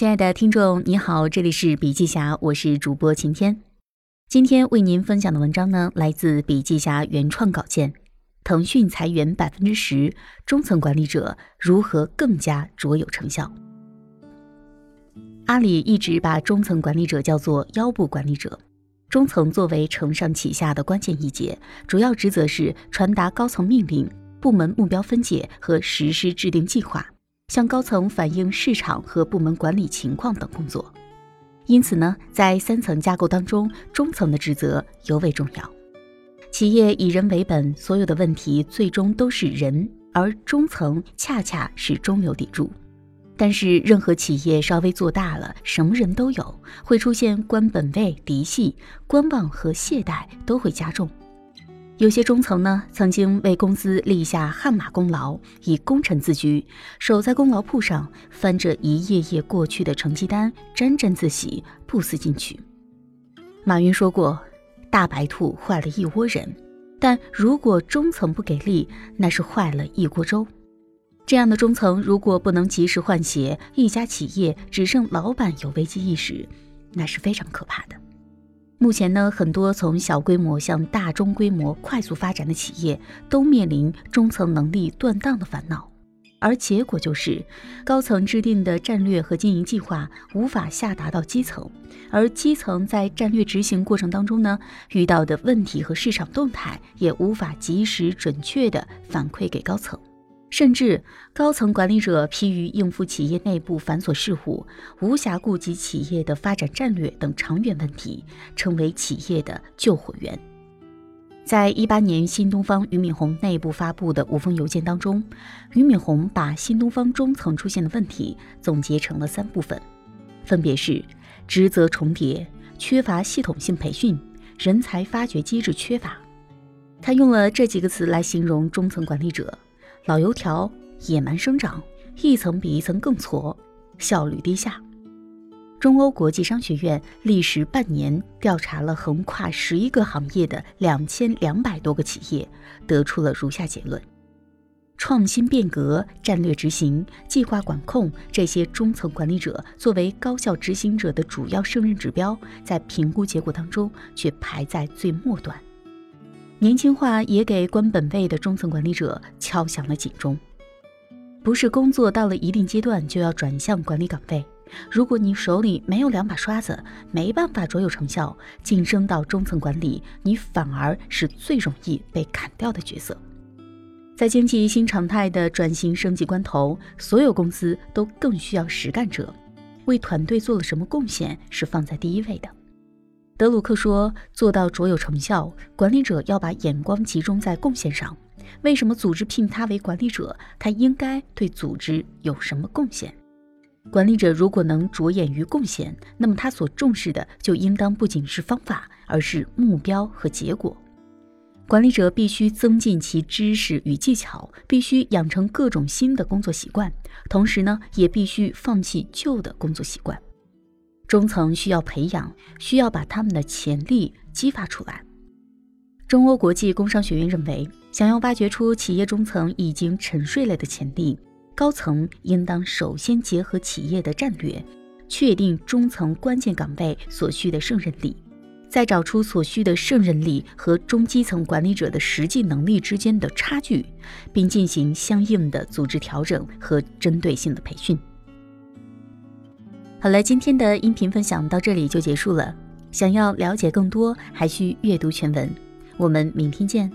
亲爱的听众，你好，这里是笔记侠，我是主播晴天。今天为您分享的文章呢，来自笔记侠原创稿件。腾讯裁员百分之十，中层管理者如何更加卓有成效？阿里一直把中层管理者叫做腰部管理者。中层作为承上启下的关键一节，主要职责是传达高层命令、部门目标分解和实施制定计划，向高层反映市场和部门管理情况等工作。因此呢，在三层架构当中，中层的职责尤为重要。企业以人为本，所有的问题最终都是人，而中层恰恰是中流砥柱。但是，任何企业稍微做大了，什么人都有，会出现官本位、嫡系、观望和懈怠都会加重。有些中层呢，曾经为公司立下汗马功劳，以功臣自居，守在功劳簿上，翻着一页页过去的成绩单，沾沾自喜，不思进取。马云说过：“大白兔坏了一窝人，但如果中层不给力，那是坏了一锅粥。”这样的中层如果不能及时换血，一家企业只剩老板有危机意识，那是非常可怕的。目前呢，很多从小规模向大中规模快速发展的企业都面临中层能力断档的烦恼，而结果就是高层制定的战略和经营计划无法下达到基层，而基层在战略执行过程当中呢，遇到的问题和市场动态也无法及时准确的反馈给高层。甚至高层管理者疲于应付企业内部繁琐事务，无暇顾及企业的发展战略等长远问题，成为企业的救火员。在一八年，新东方俞敏洪内部发布的五封邮件当中，俞敏洪把新东方中层出现的问题总结成了三部分，分别是职责重叠、缺乏系统性培训、人才发掘机制缺乏。他用了这几个词来形容中层管理者。老油条、野蛮生长，一层比一层更矬，效率低下。中欧国际商学院历时半年调查了横跨十一个行业的两千两百多个企业，得出了如下结论：创新变革、战略执行、计划管控这些中层管理者作为高效执行者的主要胜任指标，在评估结果当中却排在最末端。年轻化也给官本位的中层管理者敲响了警钟。不是工作到了一定阶段就要转向管理岗位，如果你手里没有两把刷子，没办法卓有成效，晋升到中层管理，你反而是最容易被砍掉的角色。在经济新常态的转型升级关头，所有公司都更需要实干者，为团队做了什么贡献是放在第一位的。德鲁克说：“做到卓有成效，管理者要把眼光集中在贡献上。为什么组织聘他为管理者？他应该对组织有什么贡献？管理者如果能着眼于贡献，那么他所重视的就应当不仅是方法，而是目标和结果。管理者必须增进其知识与技巧，必须养成各种新的工作习惯，同时呢，也必须放弃旧的工作习惯。”中层需要培养，需要把他们的潜力激发出来。中欧国际工商学院认为，想要挖掘出企业中层已经沉睡了的潜力，高层应当首先结合企业的战略，确定中层关键岗位所需的胜任力，再找出所需的胜任力和中基层管理者的实际能力之间的差距，并进行相应的组织调整和针对性的培训。好了，今天的音频分享到这里就结束了。想要了解更多，还需阅读全文。我们明天见。